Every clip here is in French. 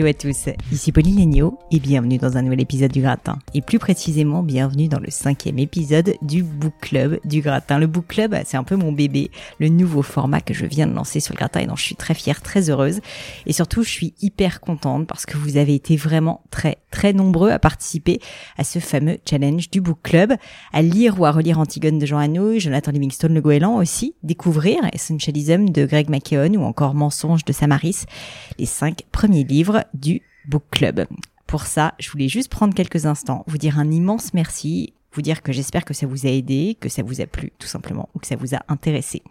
Hello à tous, ici Pauline Legno et bienvenue dans un nouvel épisode du Gratin. Et plus précisément, bienvenue dans le cinquième épisode du Book Club du Gratin. Le Book Club, c'est un peu mon bébé, le nouveau format que je viens de lancer sur le Gratin et dont je suis très fière, très heureuse. Et surtout, je suis hyper contente parce que vous avez été vraiment très, très nombreux à participer à ce fameux challenge du Book Club, à lire ou à relire Antigone de Jean Anouilh, Jonathan Livingstone Le Goéland aussi, découvrir Essentialism de Greg McKeown ou encore Mensonge de Samaris, les cinq premiers livres du Book Club. Pour ça, je voulais juste prendre quelques instants, vous dire un immense merci vous dire que j'espère que ça vous a aidé, que ça vous a plu tout simplement, ou que ça vous a intéressé.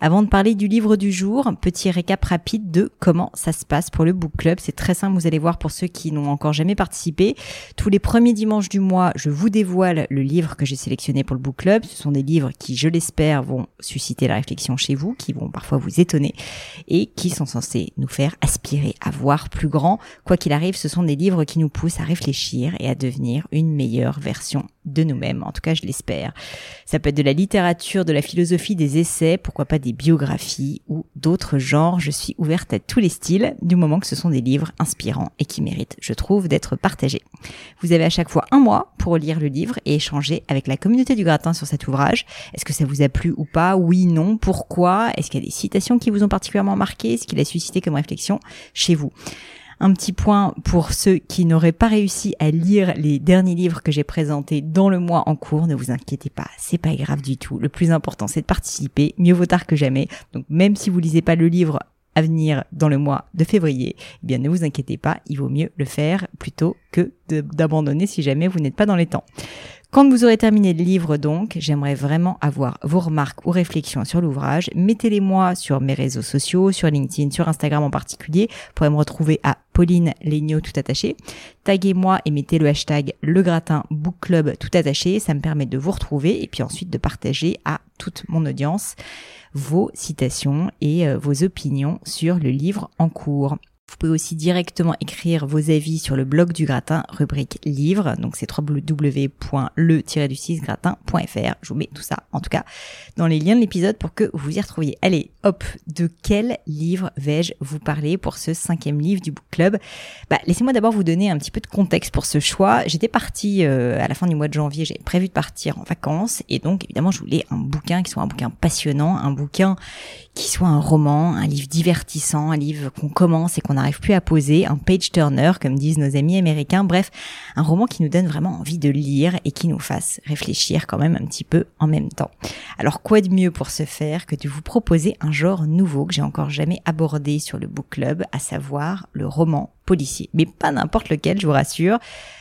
Avant de parler du livre du jour, petit récap rapide de comment ça se passe pour le book club. C'est très simple, vous allez voir pour ceux qui n'ont encore jamais participé. Tous les premiers dimanches du mois, je vous dévoile le livre que j'ai sélectionné pour le book club. Ce sont des livres qui, je l'espère, vont susciter la réflexion chez vous, qui vont parfois vous étonner et qui sont censés nous faire aspirer à voir plus grand. Quoi qu'il arrive, ce sont des livres qui nous poussent à réfléchir et à devenir une meilleure version de nous-mêmes. En tout cas, je l'espère. Ça peut être de la littérature, de la philosophie, des essais, pourquoi pas des biographies ou d'autres genres. Je suis ouverte à tous les styles, du moment que ce sont des livres inspirants et qui méritent, je trouve, d'être partagés. Vous avez à chaque fois un mois pour lire le livre et échanger avec la communauté du gratin sur cet ouvrage. Est-ce que ça vous a plu ou pas? Oui, non. Pourquoi? Est-ce qu'il y a des citations qui vous ont particulièrement marqué? Ce qu'il a suscité comme réflexion chez vous? Un petit point pour ceux qui n'auraient pas réussi à lire les derniers livres que j'ai présentés dans le mois en cours. Ne vous inquiétez pas, c'est pas grave du tout. Le plus important, c'est de participer. Mieux vaut tard que jamais. Donc même si vous lisez pas le livre à venir dans le mois de février, eh bien ne vous inquiétez pas, il vaut mieux le faire plutôt que d'abandonner si jamais vous n'êtes pas dans les temps. Quand vous aurez terminé le livre, donc, j'aimerais vraiment avoir vos remarques ou réflexions sur l'ouvrage. Mettez-les moi sur mes réseaux sociaux, sur LinkedIn, sur Instagram en particulier. Vous pourrez me retrouver à Pauline Legno tout attaché. Taguez-moi et mettez le hashtag Le Gratin Book Club tout attaché. Ça me permet de vous retrouver et puis ensuite de partager à toute mon audience vos citations et euh, vos opinions sur le livre en cours. Vous pouvez aussi directement écrire vos avis sur le blog du gratin, rubrique livre. Donc c'est www.le-du6gratin.fr. Je vous mets tout ça, en tout cas, dans les liens de l'épisode pour que vous y retrouviez. Allez, hop, de quel livre vais-je vous parler pour ce cinquième livre du book club? Bah, Laissez-moi d'abord vous donner un petit peu de contexte pour ce choix. J'étais partie euh, à la fin du mois de janvier, j'avais prévu de partir en vacances et donc évidemment je voulais un bouquin qui soit un bouquin passionnant, un bouquin qui soit un roman, un livre divertissant, un livre qu'on commence et qu'on n'arrive plus à poser, un page turner comme disent nos amis américains, bref, un roman qui nous donne vraiment envie de lire et qui nous fasse réfléchir quand même un petit peu en même temps. Alors quoi de mieux pour ce faire que de vous proposer un genre nouveau que j'ai encore jamais abordé sur le book club, à savoir le roman Mais pas n'importe lequel, je vous rassure,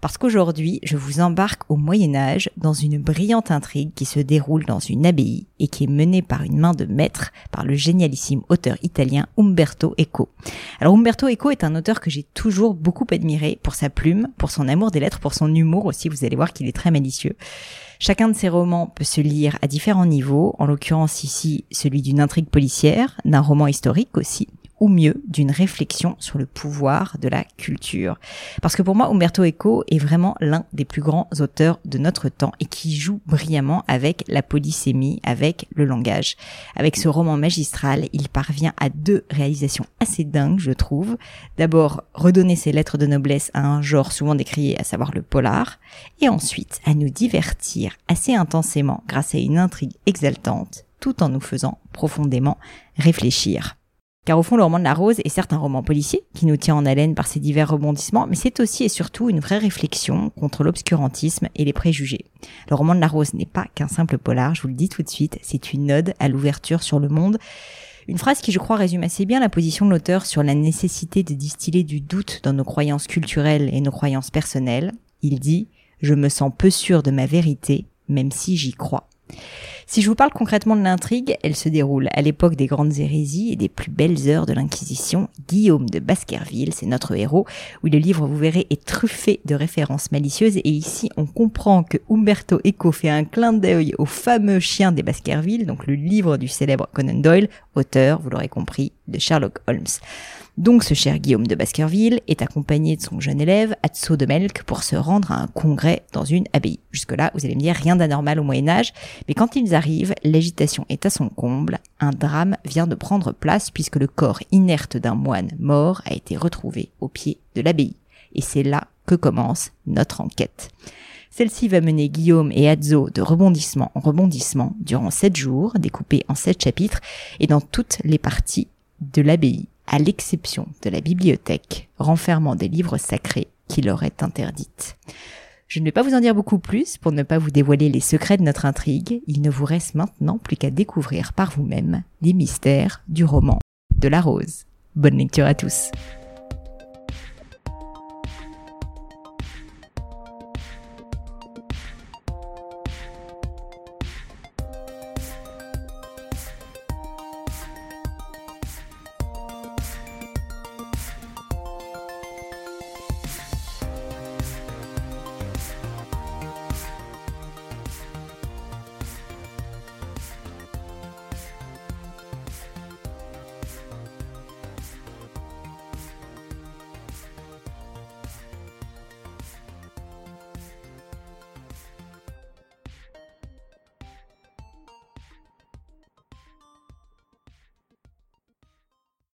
parce qu'aujourd'hui, je vous embarque au Moyen Âge dans une brillante intrigue qui se déroule dans une abbaye et qui est menée par une main de maître par le génialissime auteur italien Umberto Eco. Alors Umberto Eco est un auteur que j'ai toujours beaucoup admiré pour sa plume, pour son amour des lettres, pour son humour aussi, vous allez voir qu'il est très malicieux. Chacun de ses romans peut se lire à différents niveaux, en l'occurrence ici celui d'une intrigue policière, d'un roman historique aussi, ou mieux d'une réflexion sur le pouvoir de la culture. Parce que pour moi, Umberto Eco est vraiment l'un des plus grands auteurs de notre temps et qui joue brillamment avec la polysémie, avec le langage. Avec ce roman magistral, il parvient à deux réalisations assez dingues, je trouve. D'abord, redonner ses lettres de noblesse à un genre souvent décrié, à savoir le polar, et ensuite à nous divertir assez intensément grâce à une intrigue exaltante, tout en nous faisant profondément réfléchir. Car au fond, le roman de la rose est certes un roman policier qui nous tient en haleine par ses divers rebondissements, mais c'est aussi et surtout une vraie réflexion contre l'obscurantisme et les préjugés. Le roman de la rose n'est pas qu'un simple polar, je vous le dis tout de suite, c'est une ode à l'ouverture sur le monde. Une phrase qui, je crois, résume assez bien la position de l'auteur sur la nécessité de distiller du doute dans nos croyances culturelles et nos croyances personnelles. Il dit « Je me sens peu sûr de ma vérité, même si j'y crois ». Si je vous parle concrètement de l'intrigue, elle se déroule à l'époque des grandes hérésies et des plus belles heures de l'Inquisition. Guillaume de Baskerville, c'est notre héros. où le livre, vous verrez, est truffé de références malicieuses. Et ici, on comprend que Umberto Eco fait un clin d'œil au fameux chien des Baskerville, donc le livre du célèbre Conan Doyle, auteur, vous l'aurez compris, de Sherlock Holmes. Donc ce cher Guillaume de Baskerville est accompagné de son jeune élève, Atso de Melk, pour se rendre à un congrès dans une abbaye. Jusque-là, vous allez me dire rien d'anormal au Moyen Âge, mais quand ils arrivent, l'agitation est à son comble, un drame vient de prendre place puisque le corps inerte d'un moine mort a été retrouvé au pied de l'abbaye. Et c'est là que commence notre enquête. Celle-ci va mener Guillaume et Atzo de rebondissement en rebondissement durant sept jours, découpés en sept chapitres, et dans toutes les parties de l'abbaye à l'exception de la bibliothèque, renfermant des livres sacrés qui leur est interdite. Je ne vais pas vous en dire beaucoup plus pour ne pas vous dévoiler les secrets de notre intrigue. Il ne vous reste maintenant plus qu'à découvrir par vous-même les mystères du roman de la rose. Bonne lecture à tous.